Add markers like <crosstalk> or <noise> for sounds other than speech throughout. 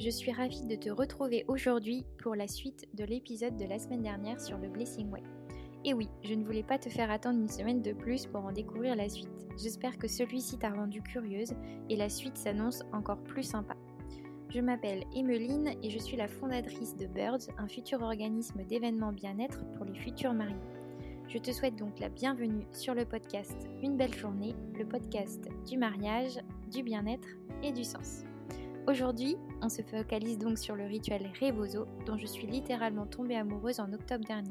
Je suis ravie de te retrouver aujourd'hui pour la suite de l'épisode de la semaine dernière sur le Blessing Way. Et oui, je ne voulais pas te faire attendre une semaine de plus pour en découvrir la suite. J'espère que celui-ci t'a rendu curieuse et la suite s'annonce encore plus sympa. Je m'appelle Emeline et je suis la fondatrice de Birds, un futur organisme d'événements bien-être pour les futurs mariés. Je te souhaite donc la bienvenue sur le podcast Une belle journée, le podcast du mariage, du bien-être et du sens. Aujourd'hui, on se focalise donc sur le rituel Rebozo dont je suis littéralement tombée amoureuse en octobre dernier.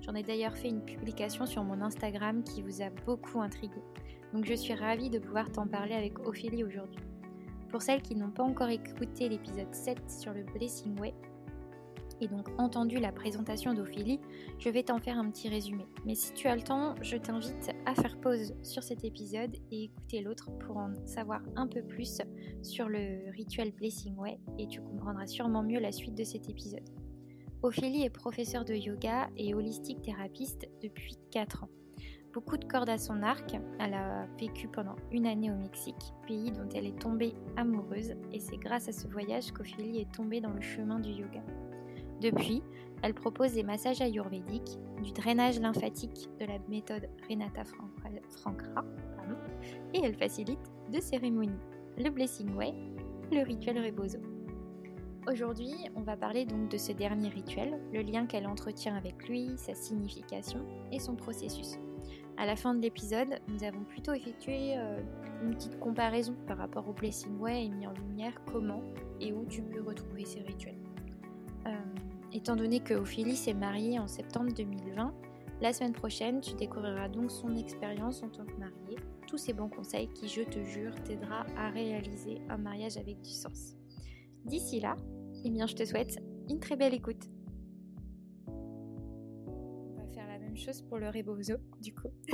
J'en ai d'ailleurs fait une publication sur mon Instagram qui vous a beaucoup intrigué. Donc je suis ravie de pouvoir t'en parler avec Ophélie aujourd'hui. Pour celles qui n'ont pas encore écouté l'épisode 7 sur le Blessing Way, et donc entendu la présentation d'Ophélie, je vais t'en faire un petit résumé. Mais si tu as le temps, je t'invite à faire pause sur cet épisode et écouter l'autre pour en savoir un peu plus sur le rituel Blessing Way et tu comprendras sûrement mieux la suite de cet épisode. Ophélie est professeure de yoga et holistique thérapeute depuis 4 ans. Beaucoup de cordes à son arc, elle a vécu pendant une année au Mexique, pays dont elle est tombée amoureuse, et c'est grâce à ce voyage qu'Ophélie est tombée dans le chemin du yoga. Depuis, elle propose des massages ayurvédiques, du drainage lymphatique de la méthode Renata Frankra, et elle facilite deux cérémonies, le Blessing Way, le rituel Rebozo. Aujourd'hui, on va parler donc de ce dernier rituel, le lien qu'elle entretient avec lui, sa signification et son processus. À la fin de l'épisode, nous avons plutôt effectué euh, une petite comparaison par rapport au Blessing Way et mis en lumière comment et où tu peux retrouver ces rituels. Étant donné que Ophélie s'est mariée en septembre 2020, la semaine prochaine, tu découvriras donc son expérience en tant que mariée, tous ces bons conseils qui, je te jure, t'aidera à réaliser un mariage avec du sens. D'ici là, eh bien, je te souhaite une très belle écoute. On va faire la même chose pour le rebozo, du coup. <laughs>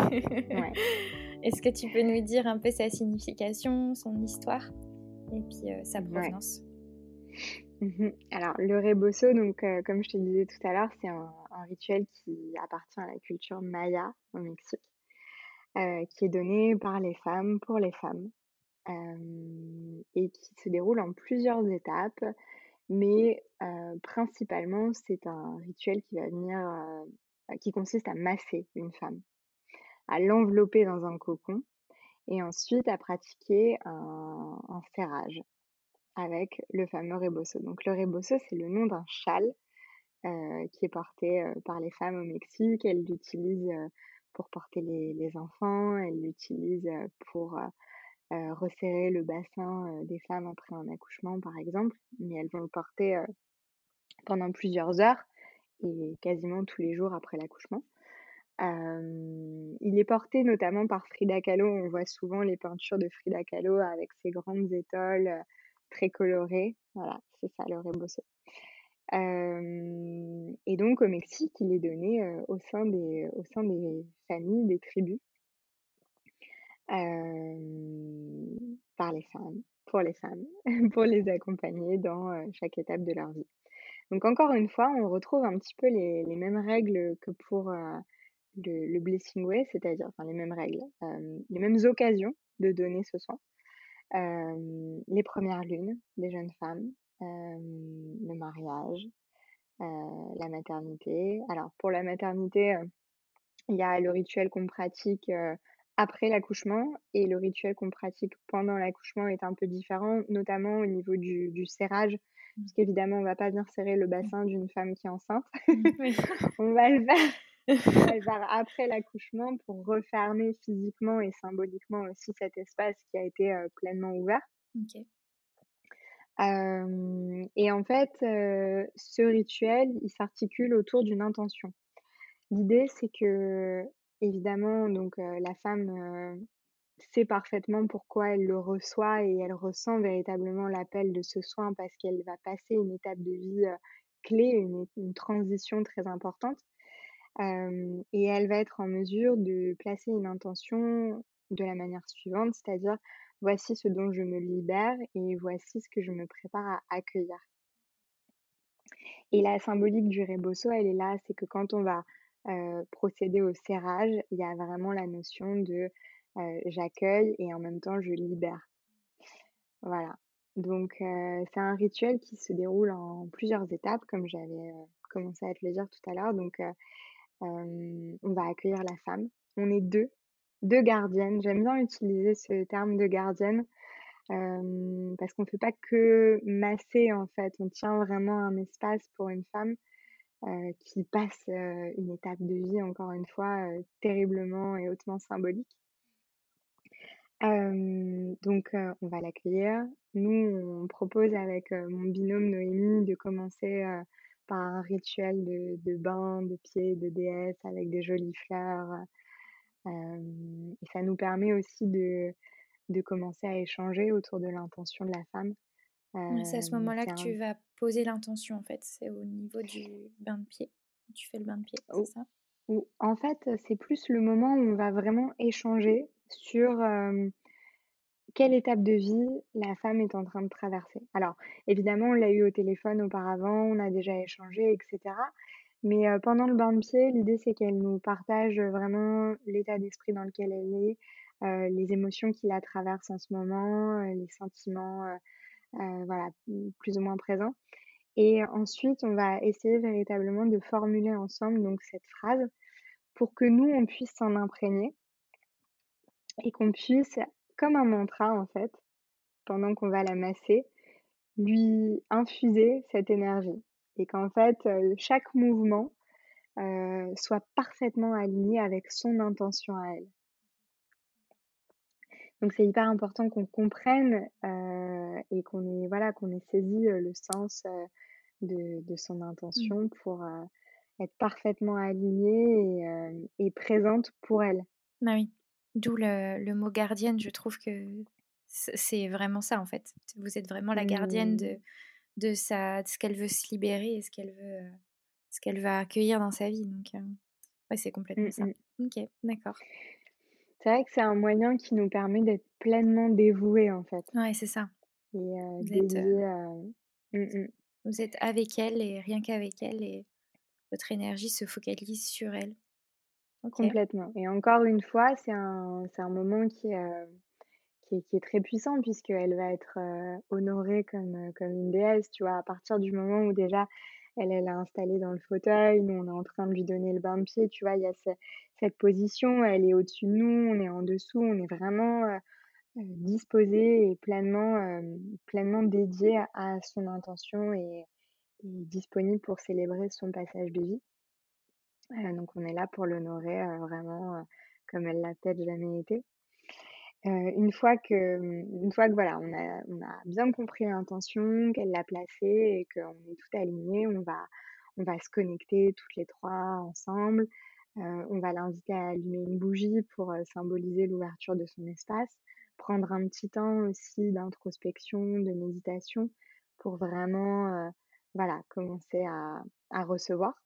Est-ce que tu peux nous dire un peu sa signification, son histoire et puis euh, sa provenance? Alors, le rebozo, donc, euh, comme je te disais tout à l'heure, c'est un, rituel qui appartient à la culture maya au Mexique, euh, qui est donné par les femmes pour les femmes et qui se déroule en plusieurs étapes mais principalement, c'est un rituel qui va venir, qui consiste à masser une femme, à l'envelopper dans un cocon et ensuite à pratiquer un, serrage avec le fameux rebozo. Donc le rebozo, c'est le nom d'un châle qui est porté par les femmes au Mexique. Elles l'utilisent pour porter les, enfants, elles l'utilisent pour euh, resserrer le bassin euh, des femmes après un accouchement, par exemple, mais elles vont le porter euh, pendant plusieurs heures et quasiment tous les jours après l'accouchement. il est porté notamment par Frida Kahlo. On voit souvent les peintures de Frida Kahlo avec ses grandes étoiles très colorées. Voilà, c'est ça le rebozo. et donc au Mexique, il est donné au, sein des, au sein des familles, des tribus par les femmes, pour les femmes, <laughs> pour les accompagner dans chaque étape de leur vie. Donc encore une fois, on retrouve un petit peu les, les mêmes règles que pour le, le, Blessing Way, c'est-à-dire enfin, les mêmes règles, les mêmes occasions de donner ce soin. Les premières lunes des jeunes femmes, le mariage, la maternité. Alors pour la maternité, il y a le rituel qu'on pratique après l'accouchement et le rituel qu'on pratique pendant l'accouchement est un peu différent, notamment au niveau du, du serrage, mmh. parce qu'évidemment, on va pas venir serrer le mmh. bassin d'une femme qui est enceinte. Mmh, <laughs> on va le faire. Après l'accouchement pour refermer physiquement et symboliquement aussi cet espace qui a été pleinement ouvert. et en fait, ce rituel, il s'articule autour d'une intention. L'idée, c'est que Évidemment, donc la femme sait parfaitement pourquoi elle le reçoit et elle ressent véritablement l'appel de ce soin parce qu'elle va passer une étape de vie clé, une, transition très importante. Et elle va être en mesure de placer une intention de la manière suivante, c'est-à-dire voici ce dont je me libère et voici ce que je me prépare à accueillir. Et la symbolique du rebosso, elle est là, c'est que quand on va procéder au serrage, il y a vraiment la notion de j'accueille et en même temps je libère. Voilà. donc c'est un rituel qui se déroule en plusieurs étapes comme j'avais, commencé à te le dire tout à l'heure. Donc on va accueillir la femme. On est 2, 2 gardiennes. J'aime bien utiliser ce terme de gardienne, parce qu'on ne fait pas que masser en fait. On tient vraiment un espace pour une femme, qui passe, une étape de vie encore une fois, terriblement et hautement symbolique. donc on va l'accueillir. Nous, on propose avec, mon binôme Noémie de commencer, par un rituel de de bain de pieds de déesse avec des jolies fleurs, et ça nous permet aussi de de commencer à échanger autour de l'intention de la femme. c'est à ce moment-là que tu vas poser l'intention en fait, c'est au niveau du bain de pied. Tu fais le bain de pied, c'est ça? ou en fait, c'est plus le moment où on va vraiment échanger sur, quelle étape de vie la femme est en train de traverser? Alors, évidemment, on l'a eu au téléphone auparavant, on a déjà échangé, etc. Mais pendant le bain de pied, l'idée, c'est qu'elle nous partage vraiment l'état d'esprit dans lequel elle est, les émotions qui la traversent en ce moment, les sentiments, voilà, plus ou moins présents. Et ensuite, on va essayer véritablement de formuler ensemble donc cette phrase pour que nous, on puisse s'en imprégner et qu'on puisse comme un mantra en fait, pendant qu'on va la masser, lui infuser cette énergie et qu'en fait, chaque mouvement, soit parfaitement aligné avec son intention à elle. Donc c'est hyper important qu'on comprenne, et qu'on ait voilà, qu'on ait saisi, le sens, de de son mmh. intention pour, être parfaitement alignée et et présente pour elle. Bah oui. D'où le, mot gardienne, je trouve que c'est vraiment ça en fait. Vous êtes vraiment la gardienne de, mmh. de, sa, ce qu'elle veut se libérer et ce qu'elle veut, ce qu'elle va accueillir dans sa vie. Donc, ouais, c'est complètement ça. Mmh ok, d'accord. C'est vrai que c'est un moyen qui nous permet d'être pleinement dévoués en fait. Ouais, c'est ça. Et vous, êtes, mmh vous êtes avec elle et rien qu'avec elle et votre énergie se focalise sur elle. Complètement et encore une fois, c'est un moment qui est, euh, qui est très puissant puisqu'elle va être, euh, honorée comme, euh, comme une déesse, tu vois? À partir du moment où déjà elle elle est installée dans le fauteuil, nous on est en train de lui donner le bain de pied, tu vois? Il y a cette position, elle est au-dessus de nous, on est en dessous, on est vraiment, disposés et pleinement, pleinement dédié à son intention et disponible pour célébrer son passage de vie donc on est là pour l'honorer, vraiment, comme elle l'a peut-être jamais été. une fois que, mmh, une fois que voilà, on a on a bien compris l'intention, qu'elle l'a placée et qu'on est tout aligné, on va on va se connecter toutes les trois ensemble. on va l'inviter à allumer une bougie pour, symboliser l'ouverture de son espace. Prendre un petit temps aussi d'introspection, de méditation pour vraiment, voilà, commencer à à recevoir.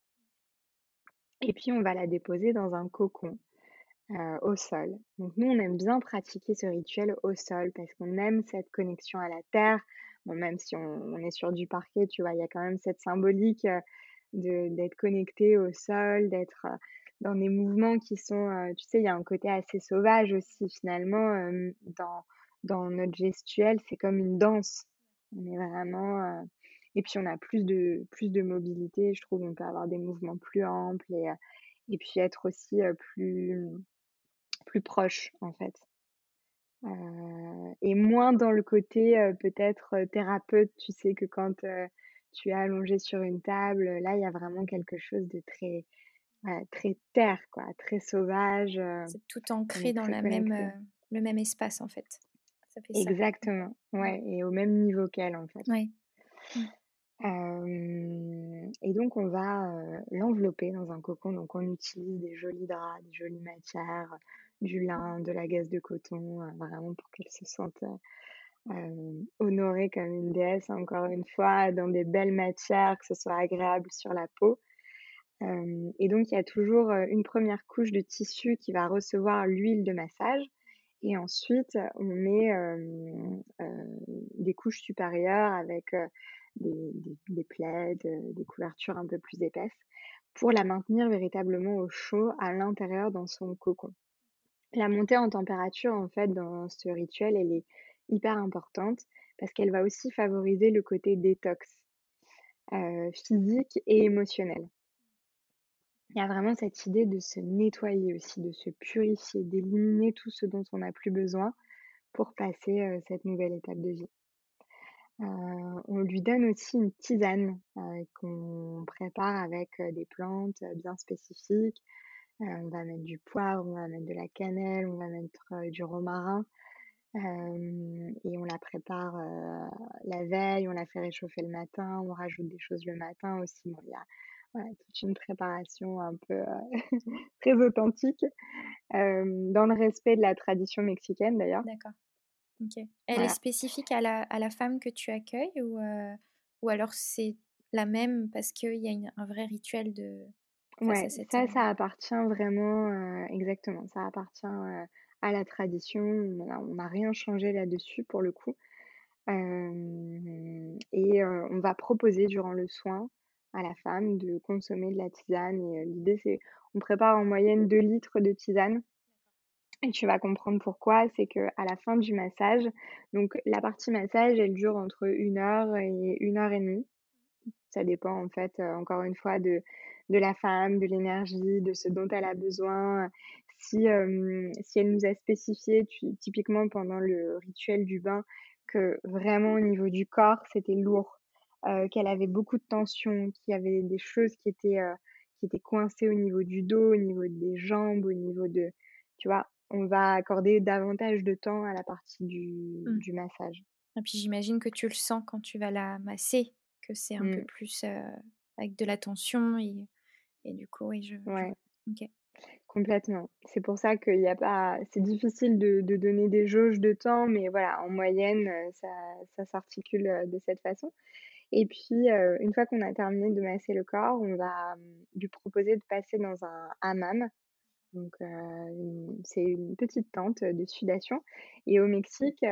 Et puis on va la déposer dans un cocon, au sol. Donc nous, on aime bien pratiquer ce rituel au sol parce qu'on aime cette connexion à la terre. Même si on est sur du parquet, tu vois? Il y a quand même cette symbolique, d'être connecté au sol, d'être, dans des mouvements qui sont, tu sais, il y a un côté assez sauvage aussi finalement, dans dans notre gestuelle, c'est comme une danse. On est vraiment, et puis on a plus de plus de mobilité, je trouve. On peut avoir des mouvements plus amples et, et puis être aussi plus, plus proche en fait. et moins dans le côté peut-être thérapeute, tu sais que quand tu es allongé sur une table, là il y a vraiment quelque chose de très très terre quoi, très sauvage. C'est tout ancré dans la même, le même espace en fait. Ça fait Exactement, ouais, et au même niveau qu'elle en fait. Ouais. Et donc on va, l'envelopper dans un cocon. Donc on utilise des jolis draps, des jolies matières, du lin, de la gaze de coton, vraiment pour qu'elle se sente, honorée comme une déesse, encore une fois, dans des belles matières, que ce soit agréable sur la peau. et donc il y a toujours, une première couche de tissu qui va recevoir l'huile de massage et ensuite on met, des couches supérieures avec, des, des, plaids, euh, des couvertures un peu plus épaisses, pour la maintenir véritablement au chaud à l'intérieur dans son cocon. La montée en température, en fait, dans ce rituel, elle est hyper importante parce qu'elle va aussi favoriser le côté détox physique et émotionnel. Il y a vraiment cette idée de se nettoyer aussi, de se purifier, d'éliminer tout ce dont on n'a plus besoin pour passer cette nouvelle étape de vie. On lui donne aussi une tisane qu'on prépare avec des plantes bien spécifiques. on va mettre du poivre, on va mettre de la cannelle, on va mettre du romarin. et on la prépare la veille, on la fait réchauffer le matin, on rajoute des choses le matin aussi. il y a toute une préparation un peu <laughs> très authentique, dans le respect de la tradition mexicaine d'ailleurs. D'accord. Elle est spécifique à la, à la femme que tu accueilles ou, ou alors c'est la même parce qu'il y a un vrai rituel de... Ouais, ça, ça appartient vraiment, exactement, ça appartient à la tradition. On n'a rien changé là-dessus pour le coup. et on va proposer durant le soin à la femme de consommer de la tisane. Et l'idée, c'est, on prépare en moyenne 2 litres de tisane. Et tu vas comprendre pourquoi, c'est que à la fin du massage, donc la partie massage, elle dure entre une heure et une heure et demie. Ça dépend en fait, encore une fois, de, de la femme, de l'énergie, de ce dont elle a besoin. Si, si elle nous a spécifié, typiquement pendant le rituel du bain, que vraiment au niveau du corps, c'était lourd, qu'elle avait beaucoup de tension, qu'il y avait des choses qui étaient, qui étaient coincées au niveau du dos, au niveau des jambes, au niveau de, tu vois, on va accorder davantage de temps à la partie du, mmh. du massage. Et puis j'imagine que tu le sens quand tu vas la masser, que c'est un peu mmh. plus avec de la tension et, et du coup, oui, je. Ouais. Complètement. C'est pour ça qu'il y a pas. C'est difficile de, de, donner des jauges de temps, mais voilà, en moyenne, ça, ça s'articule de cette façon. Et puis, une fois qu'on a terminé de masser le corps, on va lui proposer de passer dans un hammam. Donc, c'est une petite tente de sudation. Et au Mexique,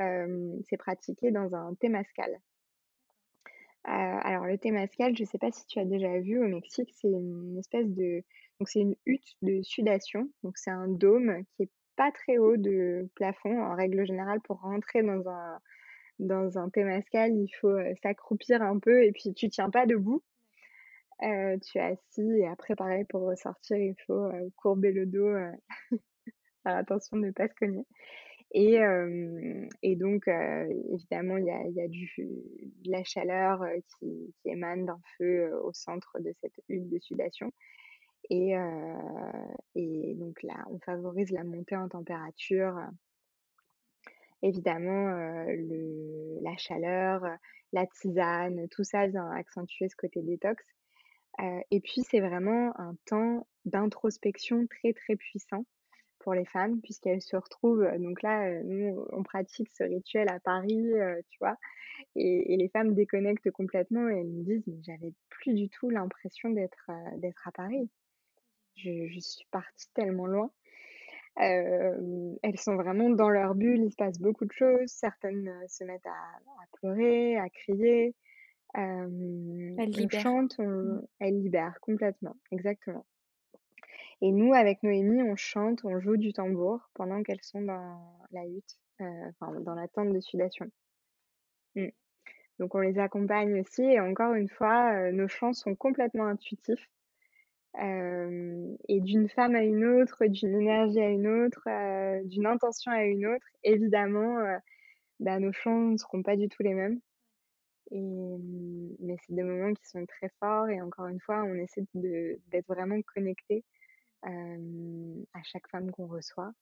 c'est pratiqué dans un temazcal. alors, le temazcal, je ne sais pas si tu as déjà vu au Mexique, c'est une espèce de. Donc, c'est une hutte de sudation. Donc, c'est un dôme qui est pas très haut de plafond en règle générale pour rentrer dans un, dans un témascal, il faut s'accroupir un peu et puis tu tiens pas debout. Tu es assis et après, pareil, pour ressortir, il faut courber le dos, <laughs> faire attention de ne pas se cogner. Et, et donc, évidemment, il y a, y a du, de la chaleur qui, émane d'un feu au centre de cette huile de sudation. Et, et donc là, on favorise la montée en température évidemment, le, la chaleur, la tisane, tout ça vient accentuer ce côté détox. Et puis, c'est vraiment un temps d'introspection très, très puissant pour les femmes, puisqu'elles se retrouvent. Donc là, nous, on pratique ce rituel à Paris, tu vois, et, les femmes déconnectent complètement et elles me disent, mais j'avais plus du tout l'impression d'être d'être à Paris. Je, je suis partie tellement loin elles sont vraiment dans leur bulle, il se passe beaucoup de choses. Certaines se mettent à, pleurer, à crier. Elles libèrent. chantent, mmh. elles libèrent complètement, exactement. Et nous, avec Noémie, on chante, on joue du tambour pendant qu'elles sont dans la hutte, enfin dans la tente de sudation. Mmh. Donc on les accompagne aussi et encore une fois, nos chants sont complètement intuitifs et d'une femme à une autre, d'une énergie à une autre, d'une intention à une autre, évidemment, bah, nos chants ne seront pas du tout les mêmes. Et, mmh, mais c'est des moments qui sont très forts et encore une fois, on essaie d'être vraiment connecté à chaque femme qu'on reçoit.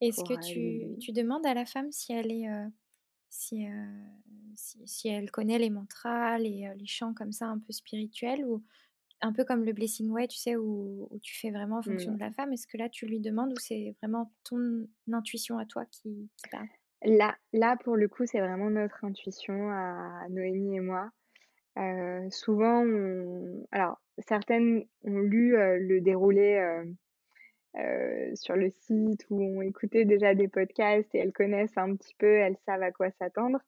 Est-ce que tu, tu, demandes à la femme si elle est si, si, si, elle connaît les mantras, les, les chants comme ça un peu spirituels ou un peu comme le blessing way, tu sais, où, tu fais vraiment en fonction mmh. de la femme? Est-ce que là, tu lui demandes ou c'est vraiment ton intuition à toi qui, parle? Là, là, pour le coup, c'est vraiment notre intuition à Noémie et moi. souvent, alors, certaines ont lu le déroulé sur le site ou ont écouté déjà des podcasts et elles connaissent un petit peu, elles savent à quoi s'attendre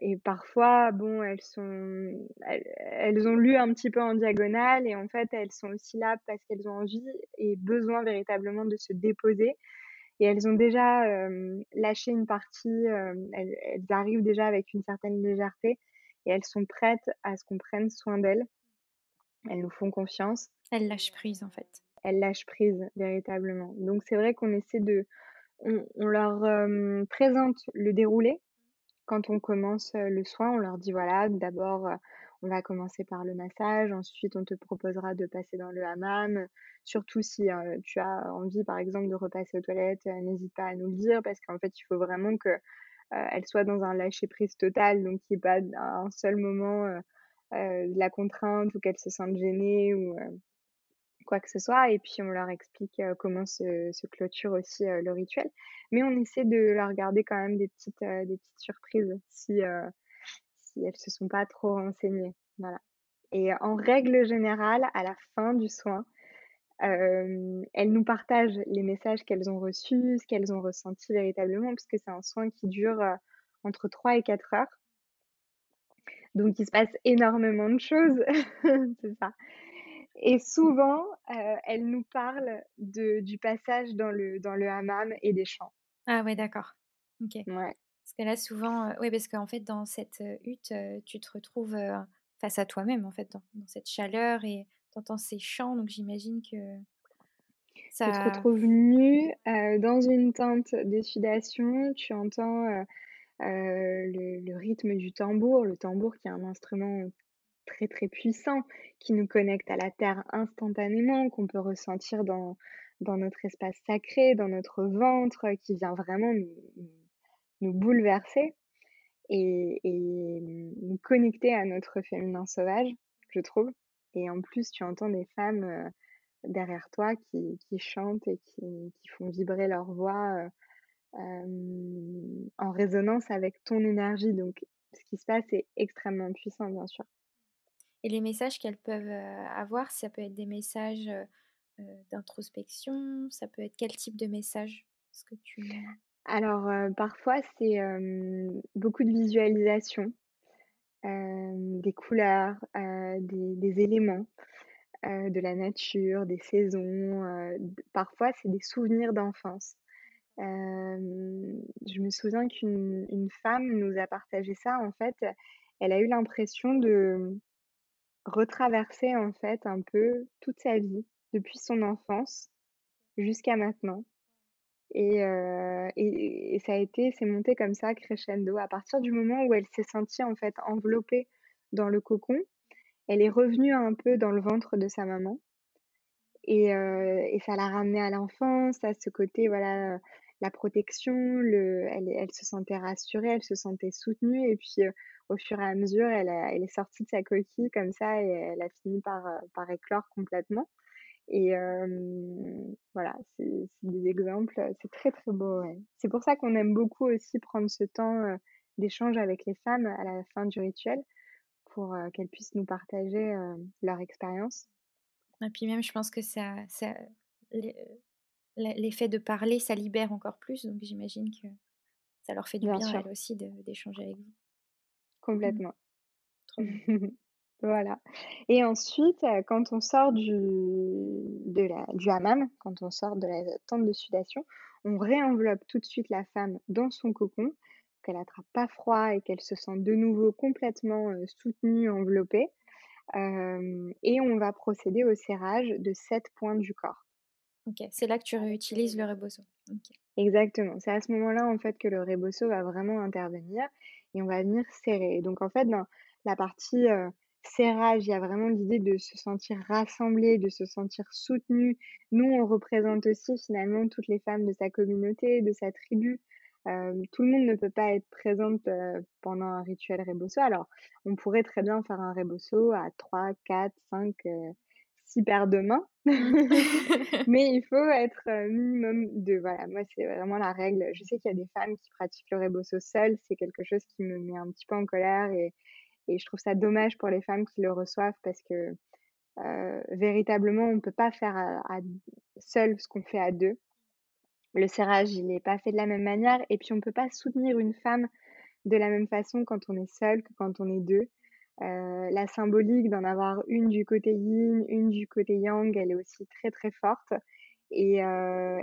et parfois, bon, elles sont, elles, ont lu un petit peu en diagonale et en fait, elles sont aussi là parce qu'elles ont envie et besoin véritablement de se déposer. Et elles ont déjà lâché une partie, elles, elles, arrivent déjà avec une certaine légèreté et elles sont prêtes à ce qu'on prenne soin d'elles. Elles nous font confiance. Elles lâchent prise en fait. Elles lâchent prise véritablement. Donc c'est vrai qu'on essaie de, on, on leur présente le déroulé quand on commence le soin. On leur dit voilà, d'abord on va commencer par le massage, ensuite on te proposera de passer dans le hammam. Surtout si tu as envie, par exemple, de repasser aux toilettes, n'hésite pas à nous le dire parce qu'en fait, il faut vraiment que elle soit dans un lâcher prise total, donc qu'il n'y ait pas un seul moment de la contrainte ou qu'elle se sente gênée ou quoi que ce soit. Et puis on leur explique comment se, se, clôture aussi le rituel. Mais on essaie de leur garder quand même des petites, des petites surprises si si elles se sont pas trop renseignées. Voilà. Et en règle générale, à la fin du soin, elles nous partagent les messages qu'elles ont reçus, ce qu'elles ont ressenti véritablement, puisque c'est un soin qui dure entre 3 et 4 heures. Donc il se passe énormément de choses, <laughs> c'est ça. Et souvent, elles nous parlent de, du passage dans le, dans le hammam et des chants. Ah ouais, d'accord. Ok. Ouais. Parce que là, souvent, oui, parce qu'en fait, dans cette hutte, tu te retrouves face à toi-même, en fait, dans, cette chaleur et t'entends ces chants, donc j'imagine que ça... Tu te retrouves nu dans une tente de sudation, tu entends le, le, rythme du tambour, le tambour qui est un instrument très très puissant, qui nous connecte à la terre instantanément, qu'on peut ressentir dans, dans notre espace sacré, dans notre ventre, qui vient vraiment nous nous bouleverser et, nous connecter à notre féminin sauvage, je trouve. Et en plus, tu entends des femmes derrière toi qui, chantent et qui, font vibrer leur voix en résonance avec ton énergie. Donc, ce qui se passe est extrêmement puissant, bien sûr. Et les messages qu'elles peuvent avoir, ça peut être des messages d'introspection, ça peut être quel type de message? Ce que tu... Alors, parfois, c'est beaucoup de visualisation, des couleurs, des, éléments, de la nature, des saisons. parfois, c'est des souvenirs d'enfance. je me souviens qu'une une femme nous a partagé ça. En fait, elle a eu l'impression de retraverser en fait un peu toute sa vie, depuis son enfance jusqu'à maintenant. Et, et, ça a été, c'est monté comme ça, crescendo. À partir du moment où elle s'est sentie en fait enveloppée dans le cocon, elle est revenue un peu dans le ventre de sa maman. Et, et ça l'a ramenée à l'enfance, à ce côté, voilà, la protection, le, elle, se sentait rassurée, elle se sentait soutenue. Et puis, au fur et à mesure, elle, est sortie de sa coquille comme ça et elle a fini par éclore complètement. Et voilà, c'est des exemples, c'est très très beau. C'est pour ça qu'on aime beaucoup aussi prendre ce temps d'échange avec les femmes à la fin du rituel pour qu'elles puissent nous partager leur expérience. Et puis même, je pense que ça, ça l'effet de parler, ça libère encore plus. Donc j'imagine que ça leur fait du bien, bien elles aussi d'échanger avec vous. Mmh. Complètement. Trop bien. <laughs> Voilà. Et ensuite, quand on sort du, de la, du hammam, quand on sort de la tente de sudation, on réenveloppe tout de suite la femme dans son cocon, qu'elle n'attrape pas froid et qu'elle se sente de nouveau complètement soutenue, enveloppée. et on va procéder au serrage de sept points du corps. Ok, c'est là que tu réutilises le rebosso. Exactement. C'est à ce moment-là en fait que le rebosso va vraiment intervenir et on va venir serrer. Donc en fait, dans la partie serrage, il y a vraiment l'idée de se sentir rassemblé, de se sentir soutenu. Nous, on représente aussi finalement toutes les femmes de sa communauté, de sa tribu. tout le monde ne peut pas être présente pendant un rituel rebosso. Alors, on pourrait très bien faire un rebosso à 3, 4, 5, 6 paires de mains. <laughs> Mais il faut être minimum de... Voilà, moi, c'est vraiment la règle. Je sais qu'il y a des femmes qui pratiquent le rebosso seul. C'est quelque chose qui me met un petit peu en colère et et je trouve ça dommage pour les femmes qui le reçoivent parce que euh, véritablement, on ne peut pas faire seul ce qu'on fait à deux. Le serrage, il n'est pas fait de la même manière. Et puis, on ne peut pas soutenir une femme de la même façon quand on est seul que quand on est deux. Euh, la symbolique d'en avoir une du côté yin, une du côté yang, elle est aussi très très forte. Et,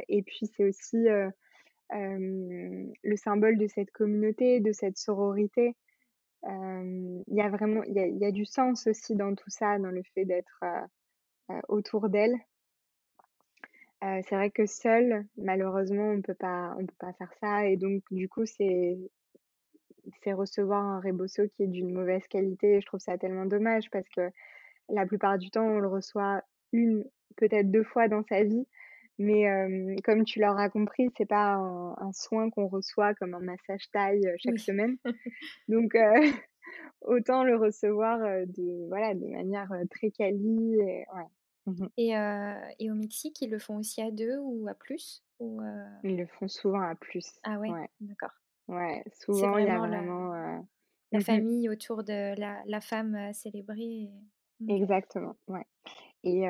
et puis c'est aussi le symbole de cette communauté, de cette sororité. Il y a vraiment, il y a, du sens aussi dans tout ça, dans le fait d'être autour d'elle. c'est vrai que seul, malheureusement, on peut pas, on peut pas faire ça. Et donc, du coup, c'est, c'est recevoir un rebosso qui est d'une mauvaise qualité. je trouve ça tellement dommage parce que la plupart du temps, on le reçoit une, peut-être deux fois dans sa vie. Mais comme tu l'auras compris, c'est pas un, soin qu'on reçoit comme un massage taille chaque semaine. <laughs> Donc <laughs> autant le recevoir de voilà de manière très quali. Et, mmh et, au Mexique, ils le font aussi à deux ou à plus ou Ils le font souvent à plus. Ah ouais, d'accord. Ouais, souvent il y a vraiment la, mmh famille autour de la, la femme célébrée. Mmh. Exactement, ouais. Et,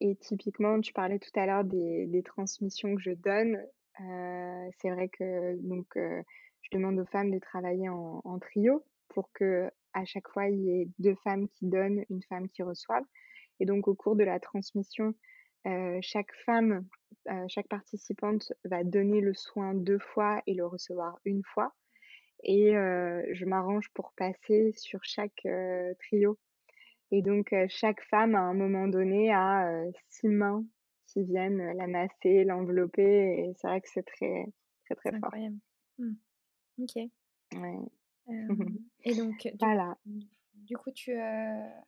et typiquement, tu parlais tout à l'heure des, des transmissions que je donne. c'est vrai que donc je demande aux femmes de travailler en, en, trio pour que à chaque fois il y ait deux femmes qui donnent, une femme qui reçoive. Et donc au cours de la transmission, chaque femme, chaque participante va donner le soin deux fois et le recevoir une fois. Et je m'arrange pour passer sur chaque trio et donc, chaque femme, à un moment donné, a six mains qui viennent la masser, l'envelopper. Et c'est vrai que c'est très, très, très fort. Incroyable. Mmh. Ok. Ouais. <laughs> et donc, du, voilà. du coup, tu,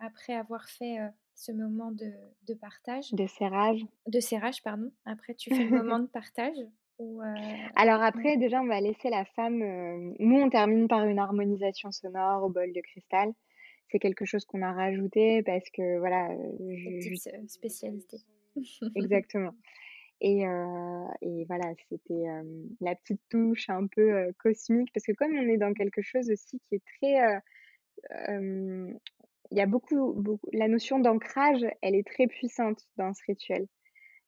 après avoir fait ce moment de, de, partage. De serrage. De serrage, pardon. Après, tu fais le moment <laughs> de partage. Ou Alors après, déjà, on va laisser la femme. nous, on termine par une harmonisation sonore au bol de cristal c'est quelque chose qu'on a rajouté parce que voilà. Je, spécialité. <laughs> Exactement. Et, et, voilà, c'était la petite touche un peu cosmique, parce que comme on est dans quelque chose aussi qui est très... Il y a beaucoup, beaucoup... La notion d'ancrage, elle est très puissante dans ce rituel.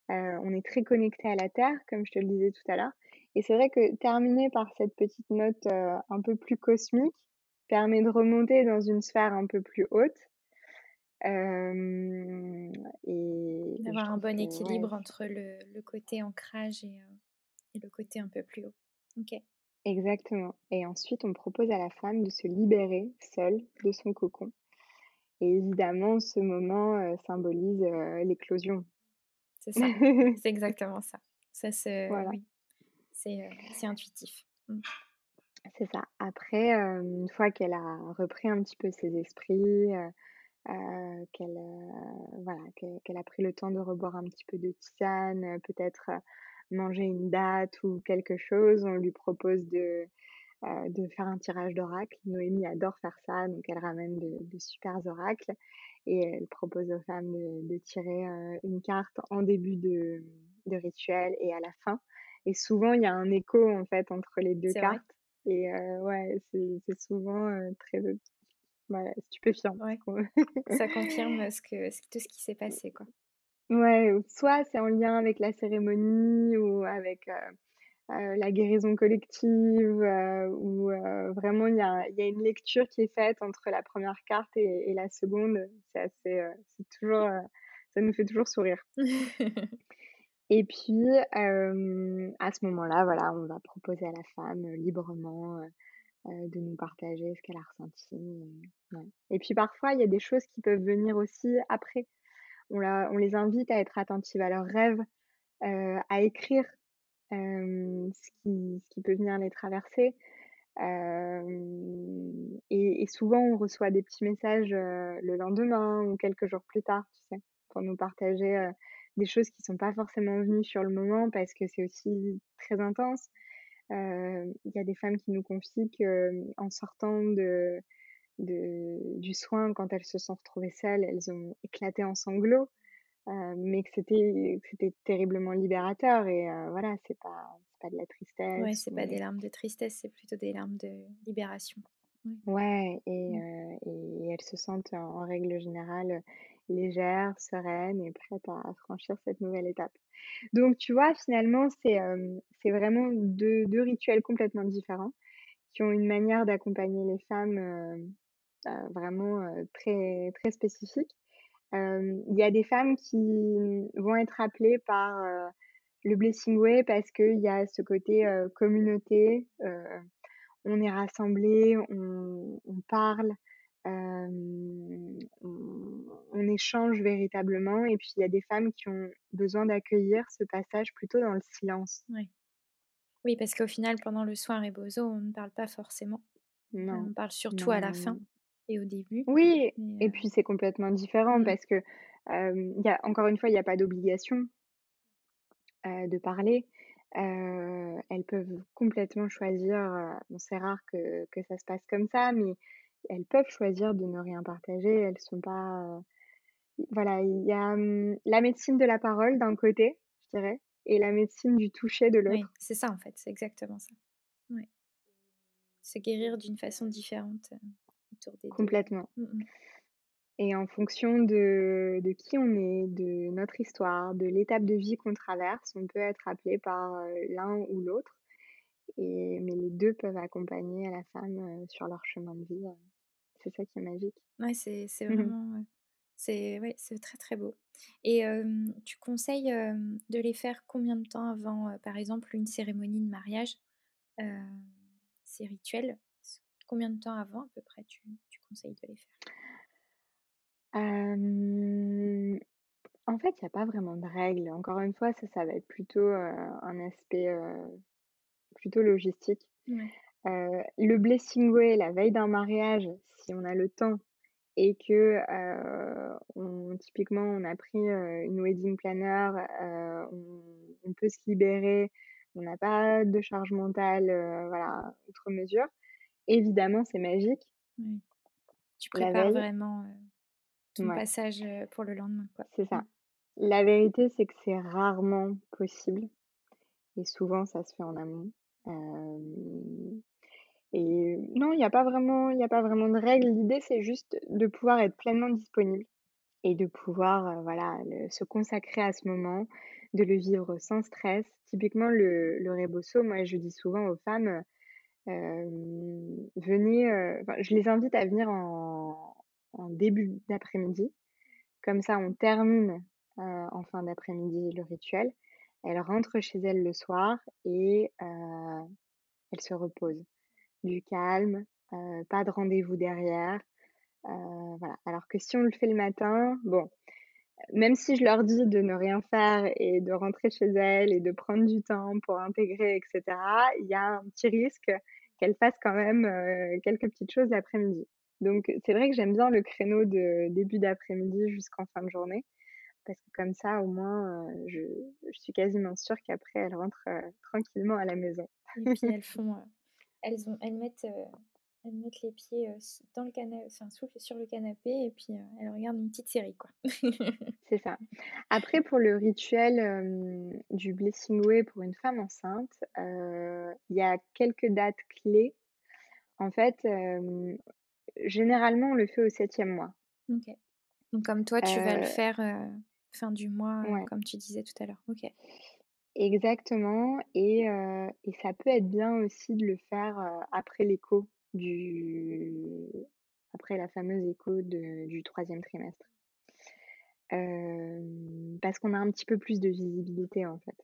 on est très connecté à la Terre, comme je te le disais tout à l'heure. Et c'est vrai que terminer par cette petite note un peu plus cosmique, permet de remonter dans une sphère un peu plus haute. et D'avoir un bon équilibre entre le, le, côté ancrage et, et, le côté un peu plus haut. Ok. Exactement. Et ensuite, on propose à la femme de se libérer seule de son cocon. Et évidemment, ce moment symbolise l'éclosion. C'est ça. <laughs> c'est exactement ça. Ça, c'est oui. c'est intuitif. Mmh. C'est ça. Après, une fois qu'elle a repris un petit peu ses esprits, qu'elle voilà, qu'elle a pris le temps de reboire un petit peu de tisane, peut-être manger une date ou quelque chose, on lui propose de, de faire un tirage d'oracle. Noémie adore faire ça, donc elle ramène de, de super oracles et elle propose aux femmes de, de tirer une carte en début de, de rituel et à la fin. Et souvent, il y a un écho en fait entre les deux cartes. Et ouais, c'est souvent très ouais, stupéfiant. Ouais. Ça confirme <laughs> ce que, tout ce qui s'est passé, quoi. Ouais, soit c'est en lien avec la cérémonie ou avec la guérison collective, ou vraiment il y a, y a, une lecture qui est faite entre la première carte et, et la seconde. C'est assez, c'est toujours, ça nous fait toujours sourire. <laughs> Et puis, à ce moment-là, voilà, on va proposer à la femme librement de nous partager ce qu'elle a ressenti. Et puis parfois, il y a des choses qui peuvent venir aussi après. On, on les invite à être attentives à leurs rêves, à écrire ce, qui, ce qui peut venir les traverser. Et, souvent, on reçoit des petits messages le lendemain ou quelques jours plus tard, tu sais, pour nous partager des choses qui sont pas forcément venues sur le moment parce que c'est aussi très intense. Il y a des femmes qui nous confient qu'en sortant de, de, du soin, quand elles se sont retrouvées seules, elles ont éclaté en sanglots, mais que c'était c'était terriblement libérateur et voilà, c'est pas pas de la tristesse. Ouais, c'est pas des larmes de tristesse, c'est plutôt des larmes de libération. Ouais, et, mmh. et elles se sentent en règle générale légère, sereine et prête à franchir cette nouvelle étape. Donc, tu vois, finalement, c'est vraiment deux, rituels complètement différents qui ont une manière d'accompagner les femmes vraiment très, très spécifique. il y a des femmes qui vont être appelées par le Blessing Way parce qu'il y a ce côté communauté. on est rassemblés, on, on parle, on, on, échange véritablement. Et puis il y a des femmes qui ont besoin d'accueillir ce passage plutôt dans le silence. Oui, oui parce qu'au final, pendant le soin Rebozo, on ne parle pas forcément. Non. On parle surtout à la fin et au début. Oui, et puis c'est complètement différent mmh. parce que, y a, encore une fois, il n'y a pas d'obligation de parler. elles peuvent complètement choisir, c'est rare que, que, ça se passe comme ça, mais elles peuvent choisir de ne rien partager. Elles sont pas. voilà, il y a mmh, la médecine de la parole d'un côté, je dirais, et la médecine du toucher de l'autre. Oui, c'est ça en fait, c'est exactement ça. Ouais. Se guérir d'une façon différente autour des Complètement. Mmh et en fonction de, de, qui on est, de notre histoire, de l'étape de vie qu'on traverse, on peut être appelé par l'un ou l'autre. Et, mais les deux peuvent accompagner la femme sur leur chemin de vie. C'est ça qui est magique. Ouais, c'est, c'est mmh vraiment. C'est, ouais, c'est très très beau. Et tu conseilles de les faire combien de temps avant, par exemple, une cérémonie de mariage Ces rituels Combien de temps avant à peu près tu, tu conseilles de les faire? En fait, il n'y a pas vraiment de règles. Encore une fois, ça, ça va être plutôt un aspect plutôt logistique. Le blessing way, la veille d'un mariage, si on a le temps et que on, typiquement on a pris une wedding planner, on, peut se libérer, on n'a pas de charge mentale, voilà, outre mesure. Évidemment, c'est magique. Tu prépares vraiment ton passage pour le lendemain. C'est ça. Mmh. La vérité, c'est que c'est rarement possible. Et souvent, ça se fait en amont. Et non, il n'y a pas vraiment, il a pas vraiment de règles. L'idée, c'est juste de pouvoir être pleinement disponible et de pouvoir, voilà, se consacrer à ce moment, de le vivre sans stress. Typiquement, le, le rebosso, moi, je dis souvent aux femmes, venez, je les invite à venir en, début d'après-midi. Comme ça, on termine en fin d'après-midi le rituel. Elle rentre chez elle le soir et elle se repose. Du calme, pas de rendez-vous derrière. voilà. Alors que si on le fait le matin, bon, même si je leur dis de ne rien faire et de rentrer chez elles et de prendre du temps pour intégrer, etc., il y a un petit risque qu'elles fassent quand même quelques petites choses l'après-midi. Donc, c'est vrai que j'aime bien le créneau de début d'après-midi jusqu'en fin de journée. Parce que comme ça, au moins, je, suis quasiment sûre qu'après, elles rentrent tranquillement à la maison. Et puis, elles font. Elles, ont, elles, mettent, elles mettent les pieds dans le canapé, enfin, sur le canapé et puis elles regardent une petite série, quoi. <laughs> c'est ça. Après, pour le rituel du Blessing Way pour une femme enceinte, il y a quelques dates clés. En fait, généralement, on le fait au septième mois. Ok. Donc, comme toi, tu vas le faire fin du mois, comme tu disais tout à l'heure. Ok. Exactement. Et, et, ça peut être bien aussi de le faire après l'écho du. après la fameuse écho du troisième trimestre. parce qu'on a un petit peu plus de visibilité en fait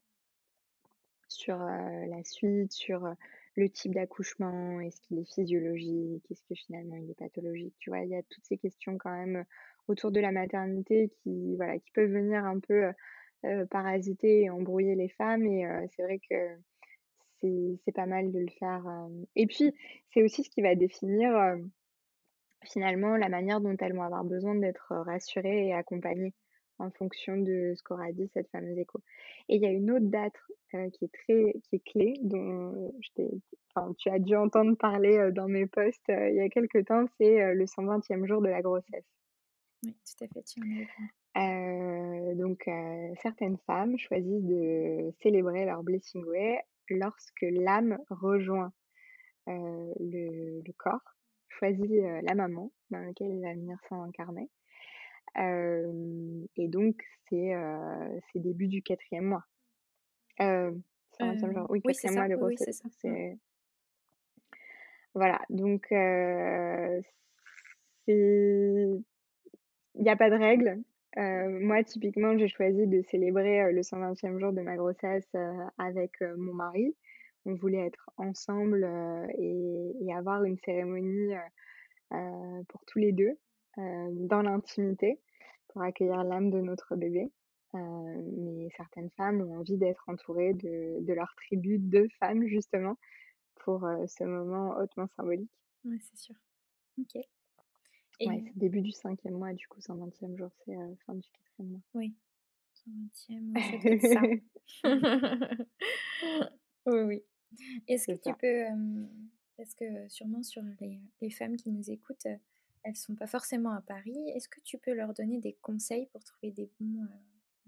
sur la suite, sur le type d'accouchement, est-ce qu'il est physiologique, est-ce que finalement il est pathologique, tu vois, il y a toutes ces questions quand même autour de la maternité qui, voilà, qui peuvent venir un peu parasiter et embrouiller les femmes et c'est vrai que c'est pas mal de le faire. Et puis, c'est aussi ce qui va définir finalement la manière dont elles vont avoir besoin d'être rassurées et accompagnées en fonction de ce qu'aura dit cette fameuse écho. Et il y a une autre date qui est très qui est clé, dont je enfin, tu as dû entendre parler dans mes posts il y a quelques temps, c'est le 120e jour de la grossesse. Oui, tout à fait, donc, certaines femmes choisissent de célébrer leur blessing way lorsque l'âme rejoint le, le, corps, choisit la maman dans laquelle il va venir s'incarner et donc, c'est c'est début du quatrième mois. Euh, genre, oui, quatrième mois de grossesse. c'est Voilà, donc c'est il n'y a pas de règle. Heu, moi, typiquement, j'ai choisi de célébrer, heu, le 120e jour de ma grossesse, heu, avec, mon mari. On voulait être ensemble, et avoir une cérémonie, pour tous les 2, heu, dans l'intimité, pour accueillir l'âme de notre bébé. Mais certaines femmes ont envie d'être entourées de de leur tribu de femmes, justement, pour, ce moment hautement symbolique. Ouais, c'est sûr. OK Ouais, et c'est le début du 5e mois, du coup, 120e jour, c'est, heu, fin du 4e mois. Oui, 120e, ouais, ça. <laughs> <laughs> Oui, oui. Est-ce que C'est tu peux, parce que sûrement sur les les femmes qui nous écoutent, elles sont pas forcément à Paris. Est-ce que tu peux leur donner des conseils pour trouver des bons,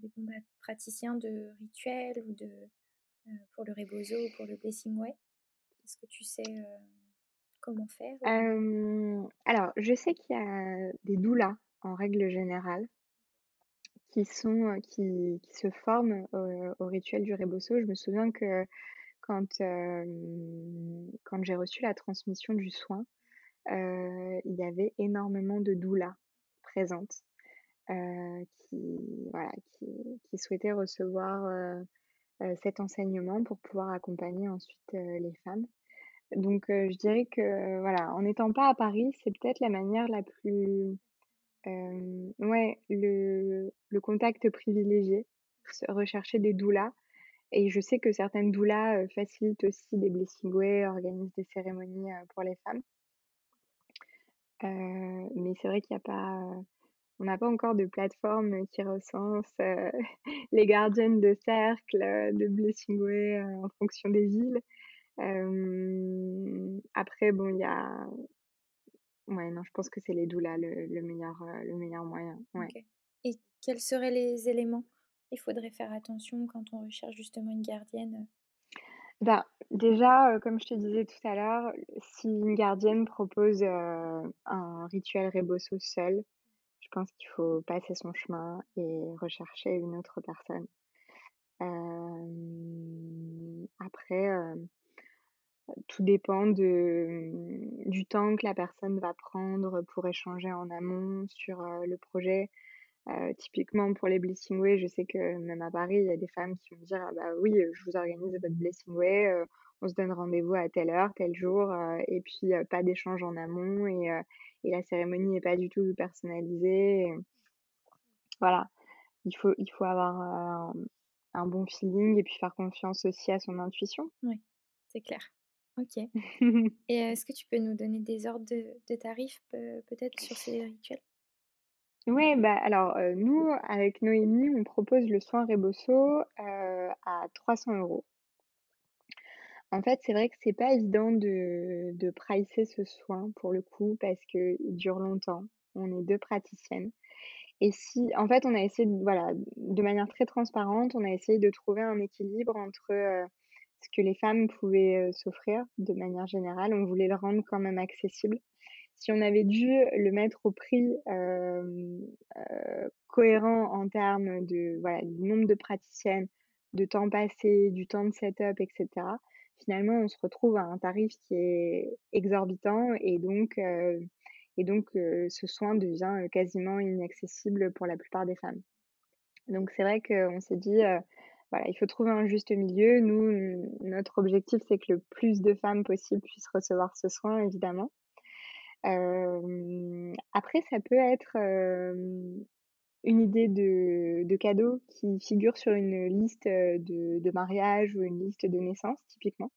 des bons praticiens de rituels ou de, pour le rebozo ou pour le blessing way? Est-ce que tu sais, comment faire alors, je sais qu'il y a des doulas, en règle générale qui se forment, au rituel du rebozo. Je me souviens que quand, j'ai reçu la transmission du soin, il y avait énormément de doulas présentes, qui souhaitaient recevoir, cet enseignement pour pouvoir accompagner ensuite, les femmes. Donc je dirais que, voilà, en n'étant pas à Paris, c'est peut-être la manière la plus, hem, ouais, le le contact privilégié, rechercher des doulas et je sais que certaines doulas, facilitent aussi des blessing way, organisent des cérémonies, pour les femmes. Mais c'est vrai qu'il y a pas, on n'a pas encore de plateforme qui recense, <laughs> les gardiennes de cercle, de blessing way, en fonction des villes. Après bon, il y a ouais, non, je pense que c'est les doulas le le meilleur, le meilleur moyen, ouais. Et quels seraient les éléments il faudrait faire attention quand on recherche justement une gardienne? Ben, déjà, comme je te disais tout à l'heure, si une gardienne propose, un rituel rebozo seul, je pense qu'il faut passer son chemin et rechercher une autre personne. Après, tout dépend de, mmh, du temps que la personne va prendre pour échanger en amont sur, le projet. Typiquement pour les blessing way, je sais que même à Paris, il y a des femmes qui vont dire: «Ah bah oui, je vous organise votre blessing way, on se donne rendez-vous à telle heure, tel jour», et puis, pas d'échange en amont et et la cérémonie est pas du tout personnalisée voilà, il faut il faut avoir, un bon feeling et puis faire confiance aussi à son intuition. Ouais, c'est clair. OK <laughs> et est-ce que tu peux nous donner des ordres de de tarifs peu peut-être sur ces rituels? Ouais, bah, alors, nous, avec Noémie, on propose le soin rebozo, heu, à 300 €. En fait, c'est vrai que c'est pas évident de de pricer ce soin pour le coup parce qu'il dure longtemps. On est 2 praticiennes et si en fait, on a essayé de voilà, de manière très transparente, on a essayé de trouver un équilibre entre, ce que les femmes pouvaient, s'offrir de manière générale. On voulait le rendre quand même accessible. Si on avait dû le mettre au prix, cohérent en termes de voilà, du nombre de praticiennes, de temps passé, du temps de setup et cetera, finalement, on se retrouve à un tarif qui est exorbitant et donc et donc ce soin devient, quasiment inaccessible pour la plupart des femmes. Donc c'est vrai qu'on s'est dit, il faut trouver un juste milieu. Nous, notre objectif, c'est que le plus de femmes possible puissent recevoir ce soin, évidemment. Après ça peut être, une idée de de cadeau qui figure sur une liste, de mariage ou une liste de naissance, typiquement.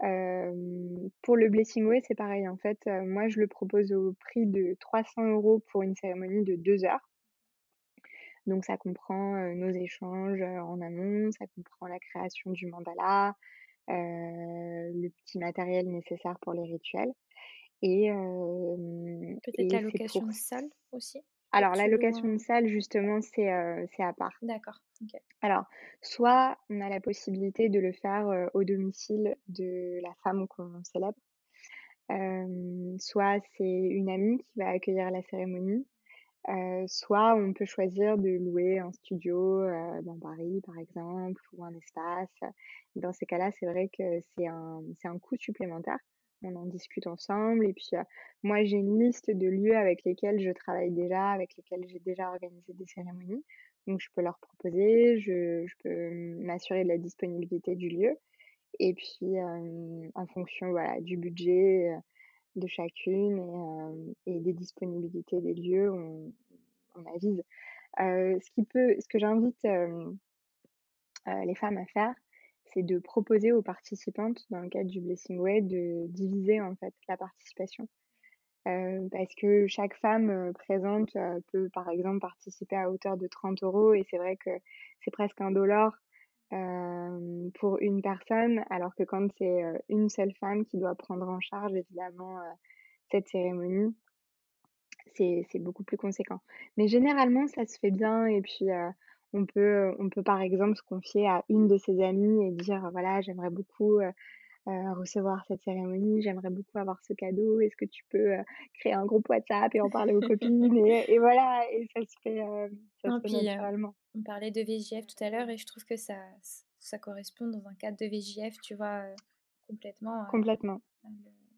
Pour le blessing way, c'est pareil, en fait, moi, je le propose au prix de 300 € pour une cérémonie de 2 heures. Donc ça comprend, nos échanges, en amont, ça comprend la création du mandala, le petit matériel nécessaire pour les rituels et Peut-être et la c'est pour de salle aussi? Alors la location de salle justement, c'est, à part. d'accord. Alors, soit on a la possibilité de le faire, au domicile de la femme qu'on célèbre, soit c'est une amie qui va accueillir la cérémonie, soit on peut choisir de louer un studio, dans Paris, par exemple, ou un espace. Dans ces cas-là, c'est vrai que c'est un un coût supplémentaire. on en discute ensemble. Et puis, moi, j'ai une liste de lieux avec lesquels je travaille déjà, avec lesquels j'ai déjà organisé des cérémonies. Donc, je peux leur proposer, je, je peux m'assurer de la disponibilité du lieu. Et puis, en fonction voilà, du budget de chacune et, des disponibilités des lieux, on, on avise. ce, qui peut, ce que j'invite les femmes à faire, c'est de proposer aux participantes, dans le cadre du Blessing Way, de diviser en fait la participation. Parce que chaque femme présente peut par exemple participer à hauteur de 30 euros et c'est vrai que c'est presque un pour une personne, alors que quand c'est une seule femme qui doit prendre en charge évidemment cette cérémonie, c'est beaucoup plus conséquent. Mais généralement, ça se fait bien et puis on peut, on peut par exemple se confier à une de ses amies et dire voilà, j'aimerais beaucoup recevoir cette cérémonie, j'aimerais beaucoup avoir ce cadeau, est-ce que tu peux créer un groupe WhatsApp et en parler aux copines et, voilà, et ça se fait, ça se fait naturellement. on parlait de VJF tout à l'heure et je trouve que ça, ça correspond dans un cadre de VJF, tu vois, complètement. complètement.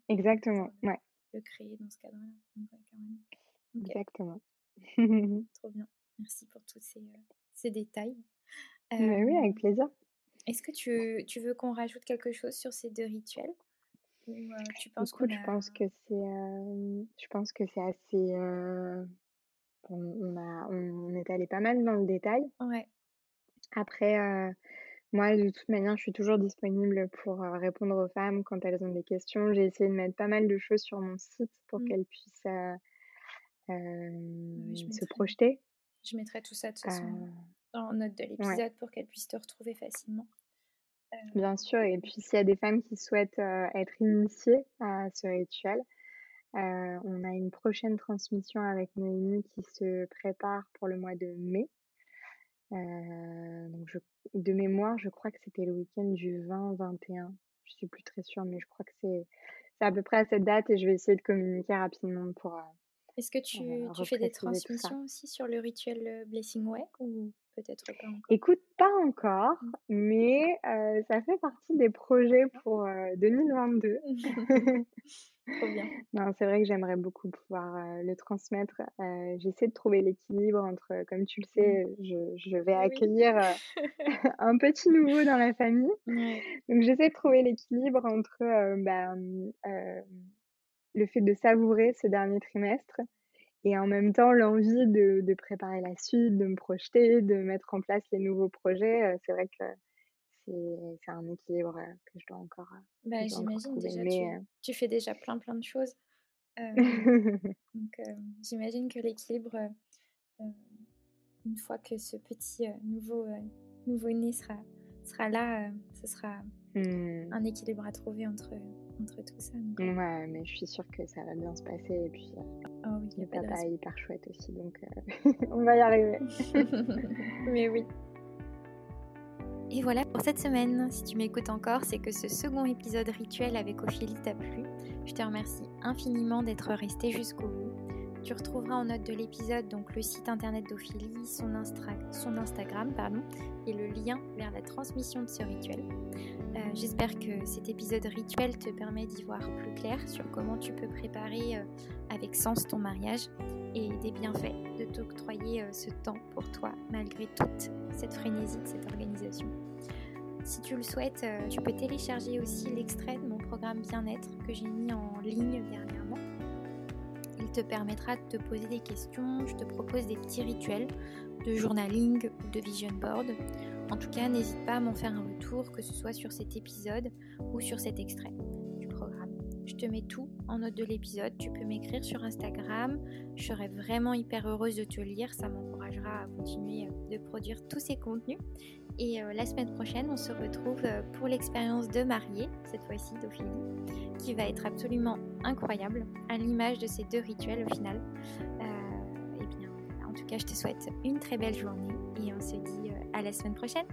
Exactement, ouais. Le créer dans ce cadre-là. Exactement. Trop bien. <laughs> Merci pour tous ces, ces détails. oui, avec plaisir. Est-ce que tu, tu veux qu'on rajoute quelque chose sur ces deux rituels? Ou, tu penses Écoute, je pense que c'est, je pense que c'est assez. on, a, on, est allé pas mal dans le détail. Ouais. Après, moi, de toute manière, je suis toujours disponible pour répondre aux femmes quand elles ont des questions. J'ai essayé de mettre pas mal de choses sur mon site pour mmh. qu'elles puissent se projeter. Je mettrai tout ça de toute façon en note de l'épisode pour qu'elles puissent te retrouver facilement. Bien sûr, et puis s'il y a des femmes qui souhaitent être initiées à ce rituel, on a une prochaine transmission avec Noémie qui se prépare pour le mois de mai. donc de mémoire, je crois que c'était le week-end du 20-21. Je suis plus très sûre, mais je crois que c'est à peu près à cette date et je vais essayer de communiquer rapidement pour, est-ce que tu, tu fais des transmissions aussi sur le rituel Blessing Way ou peut-être pas encore Écoute, pas encore, mmh. mais ça fait partie des projets pour 2022. <laughs> Trop bien. <laughs> Non, c'est vrai que j'aimerais beaucoup pouvoir le transmettre. J'essaie de trouver l'équilibre entre, comme tu le mmh. sais, je, je vais accueillir <laughs> un petit nouveau dans la famille. Donc j'essaie de trouver l'équilibre entre bah, le fait de savourer ce dernier trimestre et en même temps l'envie de, de, préparer la suite, de me projeter, de mettre en place les nouveaux projets. Euh, c'est vrai que c'est un équilibre euh, que je dois encore. Euh, bah, j'imagine déjà, tu, tu, fais déjà plein plein de choses. <laughs> donc j'imagine que l'équilibre, une fois que ce petit nouveau, nouveau né sera, sera là, ce sera mmh. un équilibre à trouver entre tout ça. Ouais, mais je suis sûre que ça va bien se passer. Et puis, oh oui, le papa est hyper chouette aussi, donc euh, <laughs> on va y arriver. <laughs> mais oui. Et voilà pour cette semaine. Si tu m'écoutes encore, c'est que ce second épisode rituel avec Ophélie t'a plu. Je te remercie infiniment d'être resté jusqu'au bout. Tu retrouveras en note de l'épisode donc le site internet d'Ophélie, son, Instagram pardon, et le lien vers la transmission de ce rituel. Euh, j'espère que cet épisode rituel te permet d'y voir plus clair sur comment tu peux préparer euh, avec sens ton mariage et des bienfaits de t'octroyer euh, ce temps pour toi malgré toute cette frénésie de cette organisation. Si tu le souhaites, tu peux télécharger aussi l'extrait de mon programme bien-être que j'ai mis en ligne dernièrement te permettra de te poser des questions. Je te propose des petits rituels de journaling ou de vision board. En tout cas, n'hésite pas à m'en faire un retour, que ce soit sur cet épisode ou sur cet extrait du programme. Je te mets tout en note de l'épisode. Tu peux m'écrire sur Instagram. Je serai vraiment hyper heureuse de te lire. Ça m'encouragera à continuer de produire tous ces contenus. Et euh, la semaine prochaine, on se retrouve euh, pour l'expérience de mariée, cette fois-ci d'Ophélie, qui va être absolument incroyable, à l'image de ces deux rituels au final. Euh, et bien, en tout cas, je te souhaite une très belle journée et on se dit à la semaine prochaine.